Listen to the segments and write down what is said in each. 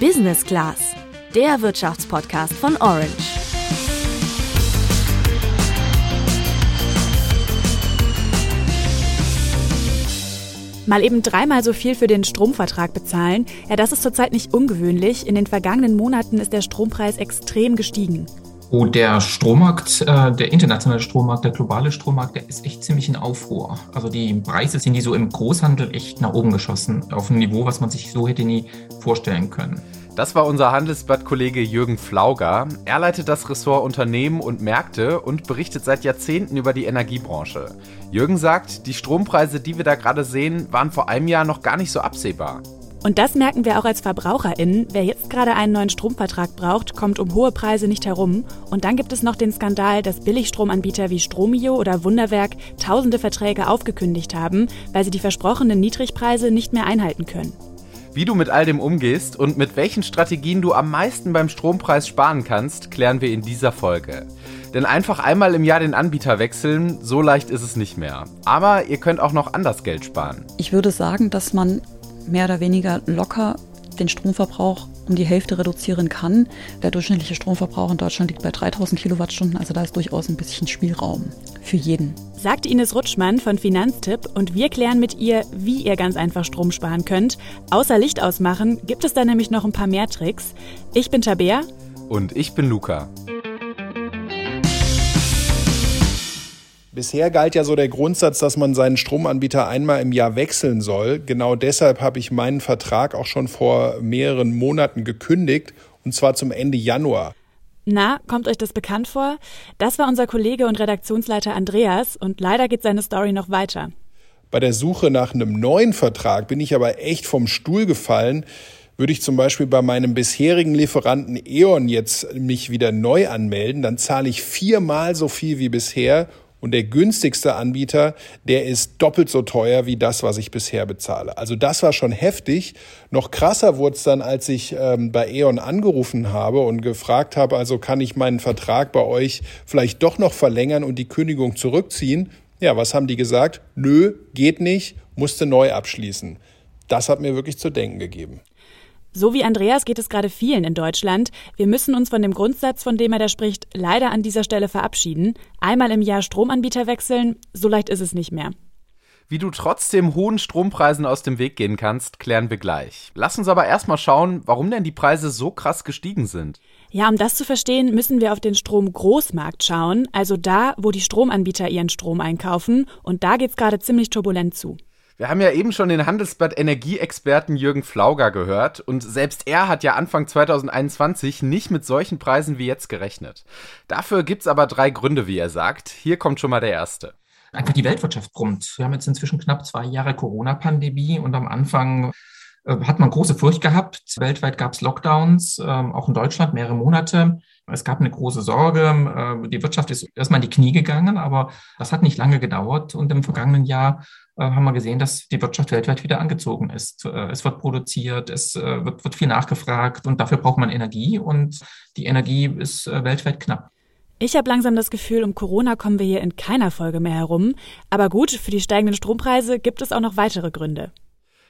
Business Class, der Wirtschaftspodcast von Orange. Mal eben dreimal so viel für den Stromvertrag bezahlen, ja, das ist zurzeit nicht ungewöhnlich. In den vergangenen Monaten ist der Strompreis extrem gestiegen. Oh, der Strommarkt, äh, der internationale Strommarkt, der globale Strommarkt, der ist echt ziemlich in Aufruhr. Also die Preise sind die so im Großhandel echt nach oben geschossen, auf ein Niveau, was man sich so hätte nie vorstellen können. Das war unser Handelsblatt-Kollege Jürgen Flauger. Er leitet das Ressort Unternehmen und Märkte und berichtet seit Jahrzehnten über die Energiebranche. Jürgen sagt, die Strompreise, die wir da gerade sehen, waren vor einem Jahr noch gar nicht so absehbar. Und das merken wir auch als VerbraucherInnen. Wer jetzt gerade einen neuen Stromvertrag braucht, kommt um hohe Preise nicht herum. Und dann gibt es noch den Skandal, dass Billigstromanbieter wie Stromio oder Wunderwerk tausende Verträge aufgekündigt haben, weil sie die versprochenen Niedrigpreise nicht mehr einhalten können. Wie du mit all dem umgehst und mit welchen Strategien du am meisten beim Strompreis sparen kannst, klären wir in dieser Folge. Denn einfach einmal im Jahr den Anbieter wechseln, so leicht ist es nicht mehr. Aber ihr könnt auch noch anders Geld sparen. Ich würde sagen, dass man mehr oder weniger locker den Stromverbrauch um die Hälfte reduzieren kann. Der durchschnittliche Stromverbrauch in Deutschland liegt bei 3000 Kilowattstunden, also da ist durchaus ein bisschen Spielraum für jeden. Sagt Ines Rutschmann von Finanztipp und wir klären mit ihr, wie ihr ganz einfach Strom sparen könnt. Außer Licht ausmachen gibt es da nämlich noch ein paar mehr Tricks. Ich bin Tabea. Und ich bin Luca. Bisher galt ja so der Grundsatz, dass man seinen Stromanbieter einmal im Jahr wechseln soll. Genau deshalb habe ich meinen Vertrag auch schon vor mehreren Monaten gekündigt, und zwar zum Ende Januar. Na, kommt euch das bekannt vor? Das war unser Kollege und Redaktionsleiter Andreas und leider geht seine Story noch weiter. Bei der Suche nach einem neuen Vertrag bin ich aber echt vom Stuhl gefallen. Würde ich zum Beispiel bei meinem bisherigen Lieferanten E.ON jetzt mich wieder neu anmelden, dann zahle ich viermal so viel wie bisher und der günstigste Anbieter, der ist doppelt so teuer wie das, was ich bisher bezahle. Also das war schon heftig. Noch krasser wurde es dann, als ich ähm, bei E.ON angerufen habe und gefragt habe, also kann ich meinen Vertrag bei euch vielleicht doch noch verlängern und die Kündigung zurückziehen? Ja, was haben die gesagt? Nö, geht nicht, musste neu abschließen. Das hat mir wirklich zu denken gegeben. So wie Andreas geht es gerade vielen in Deutschland. Wir müssen uns von dem Grundsatz, von dem er da spricht, leider an dieser Stelle verabschieden. Einmal im Jahr Stromanbieter wechseln, so leicht ist es nicht mehr. Wie du trotzdem hohen Strompreisen aus dem Weg gehen kannst, klären wir gleich. Lass uns aber erstmal schauen, warum denn die Preise so krass gestiegen sind. Ja, um das zu verstehen, müssen wir auf den Stromgroßmarkt schauen, also da, wo die Stromanbieter ihren Strom einkaufen. Und da geht's gerade ziemlich turbulent zu. Wir haben ja eben schon den Handelsblatt Energieexperten Jürgen Flauger gehört und selbst er hat ja Anfang 2021 nicht mit solchen Preisen wie jetzt gerechnet. Dafür gibt's aber drei Gründe, wie er sagt. Hier kommt schon mal der erste. Einfach die Weltwirtschaft brummt. Wir haben jetzt inzwischen knapp zwei Jahre Corona-Pandemie und am Anfang äh, hat man große Furcht gehabt. Weltweit gab es Lockdowns, ähm, auch in Deutschland mehrere Monate. Es gab eine große Sorge. Äh, die Wirtschaft ist erstmal in die Knie gegangen, aber das hat nicht lange gedauert. Und im vergangenen Jahr äh, haben wir gesehen, dass die Wirtschaft weltweit wieder angezogen ist. Äh, es wird produziert, es wird, wird viel nachgefragt und dafür braucht man Energie und die Energie ist weltweit knapp. Ich habe langsam das Gefühl, um Corona kommen wir hier in keiner Folge mehr herum. Aber gut, für die steigenden Strompreise gibt es auch noch weitere Gründe.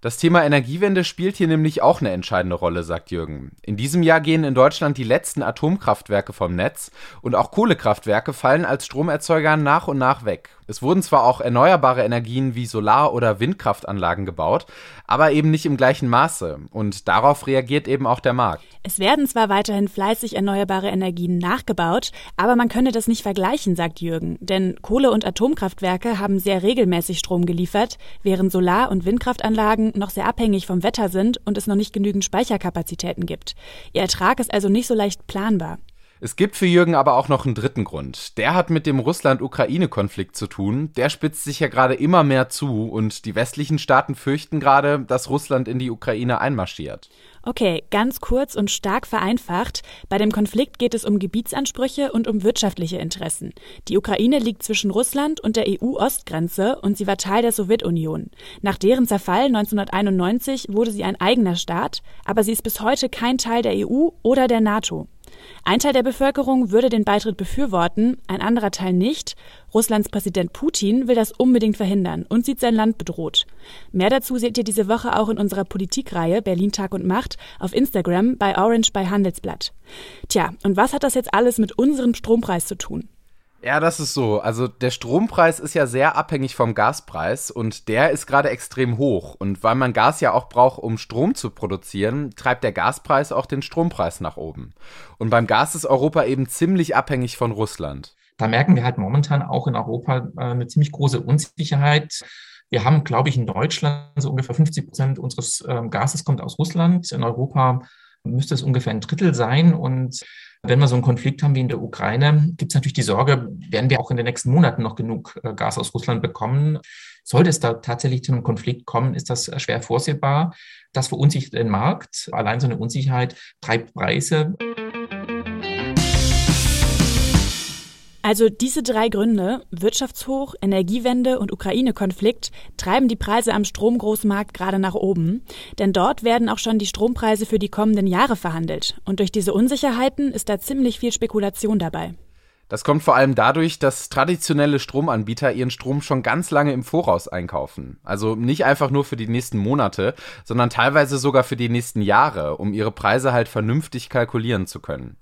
Das Thema Energiewende spielt hier nämlich auch eine entscheidende Rolle, sagt Jürgen. In diesem Jahr gehen in Deutschland die letzten Atomkraftwerke vom Netz und auch Kohlekraftwerke fallen als Stromerzeuger nach und nach weg. Es wurden zwar auch erneuerbare Energien wie Solar- oder Windkraftanlagen gebaut, aber eben nicht im gleichen Maße. Und darauf reagiert eben auch der Markt. Es werden zwar weiterhin fleißig erneuerbare Energien nachgebaut, aber man könne das nicht vergleichen, sagt Jürgen. Denn Kohle- und Atomkraftwerke haben sehr regelmäßig Strom geliefert, während Solar- und Windkraftanlagen noch sehr abhängig vom Wetter sind und es noch nicht genügend Speicherkapazitäten gibt. Ihr Ertrag ist also nicht so leicht planbar. Es gibt für Jürgen aber auch noch einen dritten Grund. Der hat mit dem Russland-Ukraine-Konflikt zu tun. Der spitzt sich ja gerade immer mehr zu und die westlichen Staaten fürchten gerade, dass Russland in die Ukraine einmarschiert. Okay, ganz kurz und stark vereinfacht. Bei dem Konflikt geht es um Gebietsansprüche und um wirtschaftliche Interessen. Die Ukraine liegt zwischen Russland und der EU-Ostgrenze und sie war Teil der Sowjetunion. Nach deren Zerfall 1991 wurde sie ein eigener Staat, aber sie ist bis heute kein Teil der EU oder der NATO. Ein Teil der Bevölkerung würde den Beitritt befürworten, ein anderer Teil nicht. Russlands Präsident Putin will das unbedingt verhindern und sieht sein Land bedroht. Mehr dazu seht ihr diese Woche auch in unserer Politikreihe Berlin Tag und Macht auf Instagram bei Orange bei Handelsblatt. Tja, und was hat das jetzt alles mit unserem Strompreis zu tun? Ja, das ist so. Also der Strompreis ist ja sehr abhängig vom Gaspreis und der ist gerade extrem hoch. Und weil man Gas ja auch braucht, um Strom zu produzieren, treibt der Gaspreis auch den Strompreis nach oben. Und beim Gas ist Europa eben ziemlich abhängig von Russland. Da merken wir halt momentan auch in Europa äh, eine ziemlich große Unsicherheit. Wir haben, glaube ich, in Deutschland so ungefähr 50 Prozent unseres ähm, Gases kommt aus Russland. In Europa müsste es ungefähr ein Drittel sein. Und wenn wir so einen Konflikt haben wie in der Ukraine, gibt es natürlich die Sorge, werden wir auch in den nächsten Monaten noch genug äh, Gas aus Russland bekommen? Sollte es da tatsächlich zu einem Konflikt kommen, ist das äh, schwer vorsehbar. Das verunsichert den Markt. Allein so eine Unsicherheit treibt Preise. Also diese drei Gründe, Wirtschaftshoch, Energiewende und Ukraine-Konflikt, treiben die Preise am Stromgroßmarkt gerade nach oben. Denn dort werden auch schon die Strompreise für die kommenden Jahre verhandelt. Und durch diese Unsicherheiten ist da ziemlich viel Spekulation dabei. Das kommt vor allem dadurch, dass traditionelle Stromanbieter ihren Strom schon ganz lange im Voraus einkaufen. Also nicht einfach nur für die nächsten Monate, sondern teilweise sogar für die nächsten Jahre, um ihre Preise halt vernünftig kalkulieren zu können.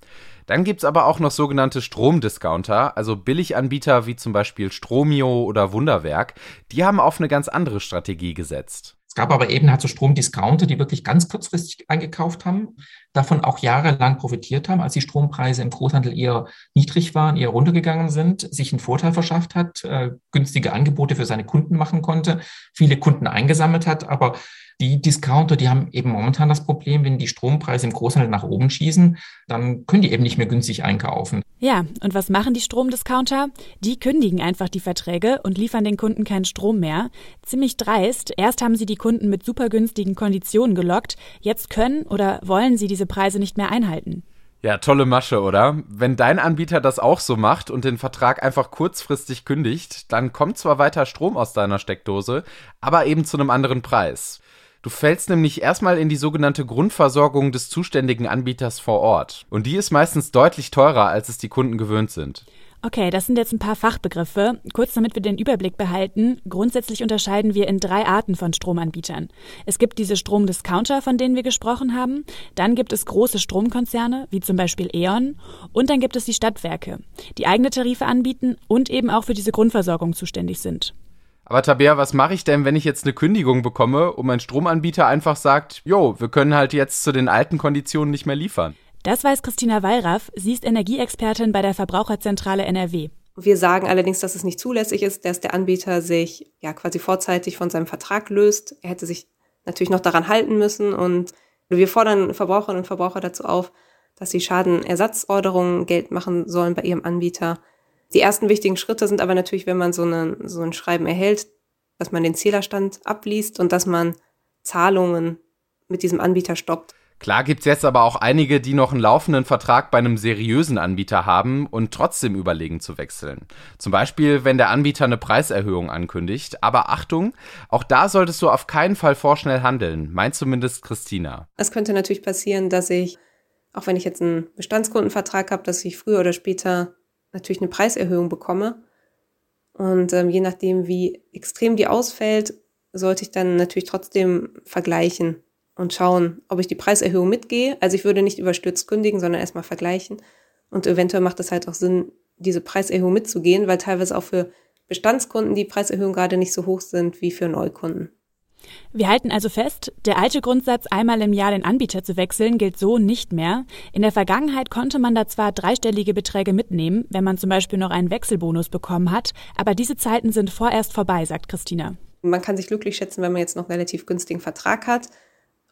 Dann gibt's aber auch noch sogenannte Stromdiscounter, also Billiganbieter wie zum Beispiel Stromio oder Wunderwerk. Die haben auf eine ganz andere Strategie gesetzt. Es gab aber eben halt so Stromdiscounter, die wirklich ganz kurzfristig eingekauft haben, davon auch jahrelang profitiert haben, als die Strompreise im Großhandel eher niedrig waren, eher runtergegangen sind, sich einen Vorteil verschafft hat, äh, günstige Angebote für seine Kunden machen konnte, viele Kunden eingesammelt hat, aber die Discounter, die haben eben momentan das Problem, wenn die Strompreise im Großhandel nach oben schießen, dann können die eben nicht mehr günstig einkaufen. Ja, und was machen die Stromdiscounter? Die kündigen einfach die Verträge und liefern den Kunden keinen Strom mehr. Ziemlich dreist. Erst haben sie die Kunden mit super günstigen Konditionen gelockt, jetzt können oder wollen sie diese Preise nicht mehr einhalten. Ja, tolle Masche, oder? Wenn dein Anbieter das auch so macht und den Vertrag einfach kurzfristig kündigt, dann kommt zwar weiter Strom aus deiner Steckdose, aber eben zu einem anderen Preis. Du fällst nämlich erstmal in die sogenannte Grundversorgung des zuständigen Anbieters vor Ort. Und die ist meistens deutlich teurer, als es die Kunden gewöhnt sind. Okay, das sind jetzt ein paar Fachbegriffe. Kurz damit wir den Überblick behalten. Grundsätzlich unterscheiden wir in drei Arten von Stromanbietern. Es gibt diese Stromdiscounter, von denen wir gesprochen haben. Dann gibt es große Stromkonzerne, wie zum Beispiel E.ON. Und dann gibt es die Stadtwerke, die eigene Tarife anbieten und eben auch für diese Grundversorgung zuständig sind. Aber Tabea, was mache ich denn, wenn ich jetzt eine Kündigung bekomme und mein Stromanbieter einfach sagt, jo, wir können halt jetzt zu den alten Konditionen nicht mehr liefern? Das weiß Christina Wallraff. Sie ist Energieexpertin bei der Verbraucherzentrale NRW. Wir sagen allerdings, dass es nicht zulässig ist, dass der Anbieter sich ja quasi vorzeitig von seinem Vertrag löst. Er hätte sich natürlich noch daran halten müssen und wir fordern Verbraucherinnen und Verbraucher dazu auf, dass sie Schadenersatzorderungen Geld machen sollen bei ihrem Anbieter. Die ersten wichtigen Schritte sind aber natürlich, wenn man so, eine, so ein Schreiben erhält, dass man den Zählerstand abliest und dass man Zahlungen mit diesem Anbieter stoppt. Klar gibt's jetzt aber auch einige, die noch einen laufenden Vertrag bei einem seriösen Anbieter haben und trotzdem überlegen zu wechseln. Zum Beispiel, wenn der Anbieter eine Preiserhöhung ankündigt. Aber Achtung, auch da solltest du auf keinen Fall vorschnell handeln, meint zumindest Christina. Es könnte natürlich passieren, dass ich, auch wenn ich jetzt einen Bestandskundenvertrag habe, dass ich früher oder später natürlich eine Preiserhöhung bekomme. Und ähm, je nachdem, wie extrem die ausfällt, sollte ich dann natürlich trotzdem vergleichen und schauen, ob ich die Preiserhöhung mitgehe. Also ich würde nicht überstürzt kündigen, sondern erstmal vergleichen. Und eventuell macht es halt auch Sinn, diese Preiserhöhung mitzugehen, weil teilweise auch für Bestandskunden die Preiserhöhungen gerade nicht so hoch sind wie für Neukunden. Wir halten also fest, der alte Grundsatz, einmal im Jahr den Anbieter zu wechseln, gilt so nicht mehr. In der Vergangenheit konnte man da zwar dreistellige Beträge mitnehmen, wenn man zum Beispiel noch einen Wechselbonus bekommen hat, aber diese Zeiten sind vorerst vorbei, sagt Christina. Man kann sich glücklich schätzen, wenn man jetzt noch einen relativ günstigen Vertrag hat.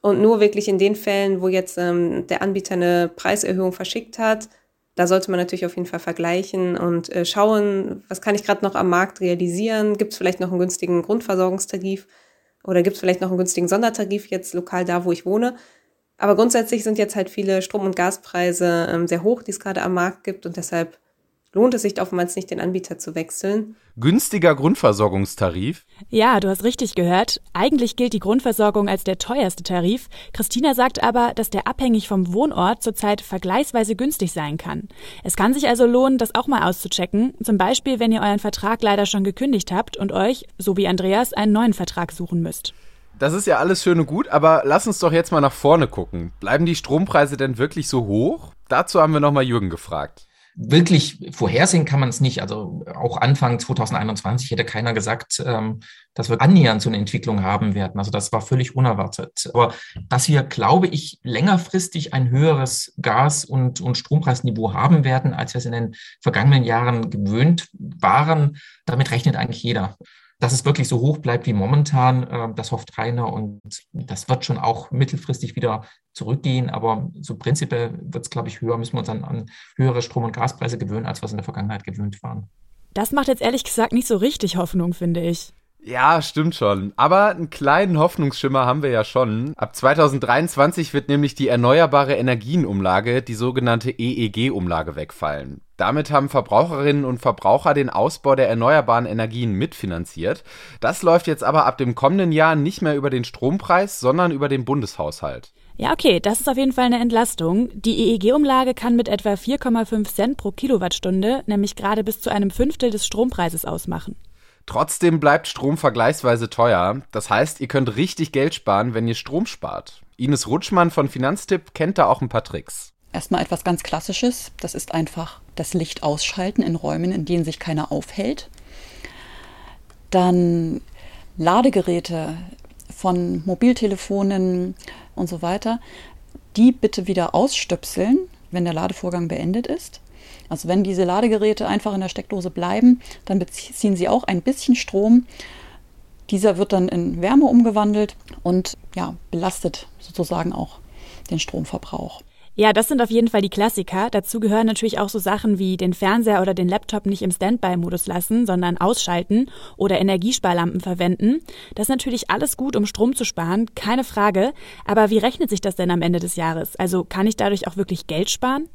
Und nur wirklich in den Fällen, wo jetzt ähm, der Anbieter eine Preiserhöhung verschickt hat, da sollte man natürlich auf jeden Fall vergleichen und äh, schauen, was kann ich gerade noch am Markt realisieren? Gibt es vielleicht noch einen günstigen Grundversorgungstarif? Oder gibt es vielleicht noch einen günstigen Sondertarif jetzt lokal da, wo ich wohne? Aber grundsätzlich sind jetzt halt viele Strom- und Gaspreise ähm, sehr hoch, die es gerade am Markt gibt. Und deshalb lohnt es sich oftmals nicht, den Anbieter zu wechseln. Günstiger Grundversorgungstarif? Ja, du hast richtig gehört. Eigentlich gilt die Grundversorgung als der teuerste Tarif. Christina sagt aber, dass der abhängig vom Wohnort zurzeit vergleichsweise günstig sein kann. Es kann sich also lohnen, das auch mal auszuchecken. Zum Beispiel, wenn ihr euren Vertrag leider schon gekündigt habt und euch, so wie Andreas, einen neuen Vertrag suchen müsst. Das ist ja alles schön und gut, aber lass uns doch jetzt mal nach vorne gucken. Bleiben die Strompreise denn wirklich so hoch? Dazu haben wir nochmal Jürgen gefragt wirklich vorhersehen kann man es nicht. Also auch Anfang 2021 hätte keiner gesagt, ähm, dass wir annähernd so eine Entwicklung haben werden. Also das war völlig unerwartet. Aber dass wir, glaube ich, längerfristig ein höheres Gas- und, und Strompreisniveau haben werden, als wir es in den vergangenen Jahren gewöhnt waren, damit rechnet eigentlich jeder dass es wirklich so hoch bleibt wie momentan, äh, das hofft keiner und das wird schon auch mittelfristig wieder zurückgehen, aber so prinzipiell wird es, glaube ich, höher, müssen wir uns dann an höhere Strom- und Gaspreise gewöhnen, als wir es in der Vergangenheit gewöhnt waren. Das macht jetzt ehrlich gesagt nicht so richtig Hoffnung, finde ich. Ja, stimmt schon. Aber einen kleinen Hoffnungsschimmer haben wir ja schon. Ab 2023 wird nämlich die Erneuerbare Energienumlage, die sogenannte EEG-Umlage, wegfallen. Damit haben Verbraucherinnen und Verbraucher den Ausbau der erneuerbaren Energien mitfinanziert. Das läuft jetzt aber ab dem kommenden Jahr nicht mehr über den Strompreis, sondern über den Bundeshaushalt. Ja, okay, das ist auf jeden Fall eine Entlastung. Die EEG-Umlage kann mit etwa 4,5 Cent pro Kilowattstunde nämlich gerade bis zu einem Fünftel des Strompreises ausmachen. Trotzdem bleibt Strom vergleichsweise teuer. Das heißt, ihr könnt richtig Geld sparen, wenn ihr Strom spart. Ines Rutschmann von Finanztipp kennt da auch ein paar Tricks. Erstmal etwas ganz Klassisches. Das ist einfach das Licht ausschalten in Räumen, in denen sich keiner aufhält. Dann Ladegeräte von Mobiltelefonen und so weiter. Die bitte wieder ausstöpseln, wenn der Ladevorgang beendet ist. Also wenn diese Ladegeräte einfach in der Steckdose bleiben, dann beziehen sie auch ein bisschen Strom. Dieser wird dann in Wärme umgewandelt und ja, belastet sozusagen auch den Stromverbrauch. Ja, das sind auf jeden Fall die Klassiker. Dazu gehören natürlich auch so Sachen wie den Fernseher oder den Laptop nicht im Standby-Modus lassen, sondern ausschalten oder Energiesparlampen verwenden. Das ist natürlich alles gut, um Strom zu sparen, keine Frage. Aber wie rechnet sich das denn am Ende des Jahres? Also kann ich dadurch auch wirklich Geld sparen?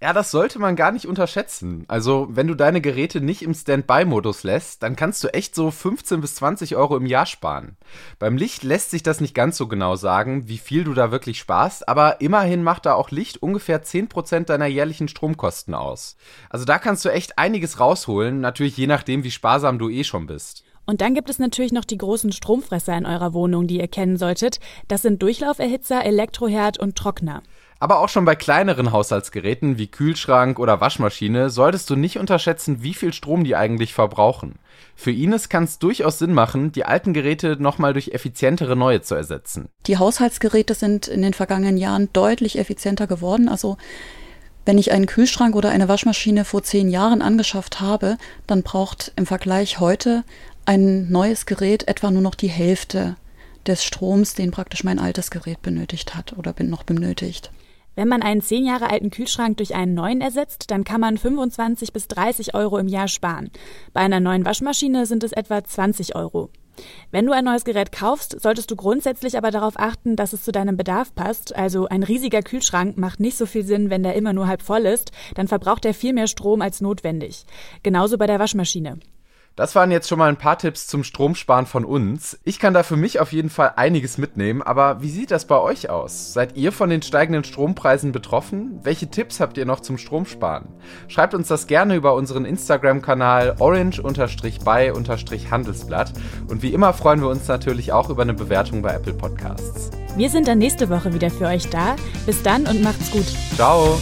Ja, das sollte man gar nicht unterschätzen. Also, wenn du deine Geräte nicht im Standby-Modus lässt, dann kannst du echt so 15 bis 20 Euro im Jahr sparen. Beim Licht lässt sich das nicht ganz so genau sagen, wie viel du da wirklich sparst, aber immerhin macht da auch Licht ungefähr 10% deiner jährlichen Stromkosten aus. Also da kannst du echt einiges rausholen, natürlich je nachdem, wie sparsam du eh schon bist. Und dann gibt es natürlich noch die großen Stromfresser in eurer Wohnung, die ihr kennen solltet. Das sind Durchlauferhitzer, Elektroherd und Trockner. Aber auch schon bei kleineren Haushaltsgeräten wie Kühlschrank oder Waschmaschine solltest du nicht unterschätzen, wie viel Strom die eigentlich verbrauchen. Für Ines kann es durchaus Sinn machen, die alten Geräte nochmal durch effizientere neue zu ersetzen. Die Haushaltsgeräte sind in den vergangenen Jahren deutlich effizienter geworden. Also wenn ich einen Kühlschrank oder eine Waschmaschine vor zehn Jahren angeschafft habe, dann braucht im Vergleich heute ein neues Gerät etwa nur noch die Hälfte des Stroms, den praktisch mein altes Gerät benötigt hat oder bin noch benötigt. Wenn man einen zehn Jahre alten Kühlschrank durch einen neuen ersetzt, dann kann man 25 bis 30 Euro im Jahr sparen. Bei einer neuen Waschmaschine sind es etwa 20 Euro. Wenn du ein neues Gerät kaufst, solltest du grundsätzlich aber darauf achten, dass es zu deinem Bedarf passt. Also ein riesiger Kühlschrank macht nicht so viel Sinn, wenn der immer nur halb voll ist, dann verbraucht er viel mehr Strom als notwendig. Genauso bei der Waschmaschine. Das waren jetzt schon mal ein paar Tipps zum Stromsparen von uns. Ich kann da für mich auf jeden Fall einiges mitnehmen, aber wie sieht das bei euch aus? Seid ihr von den steigenden Strompreisen betroffen? Welche Tipps habt ihr noch zum Stromsparen? Schreibt uns das gerne über unseren Instagram-Kanal orange-by-handelsblatt und wie immer freuen wir uns natürlich auch über eine Bewertung bei Apple Podcasts. Wir sind dann nächste Woche wieder für euch da. Bis dann und macht's gut. Ciao.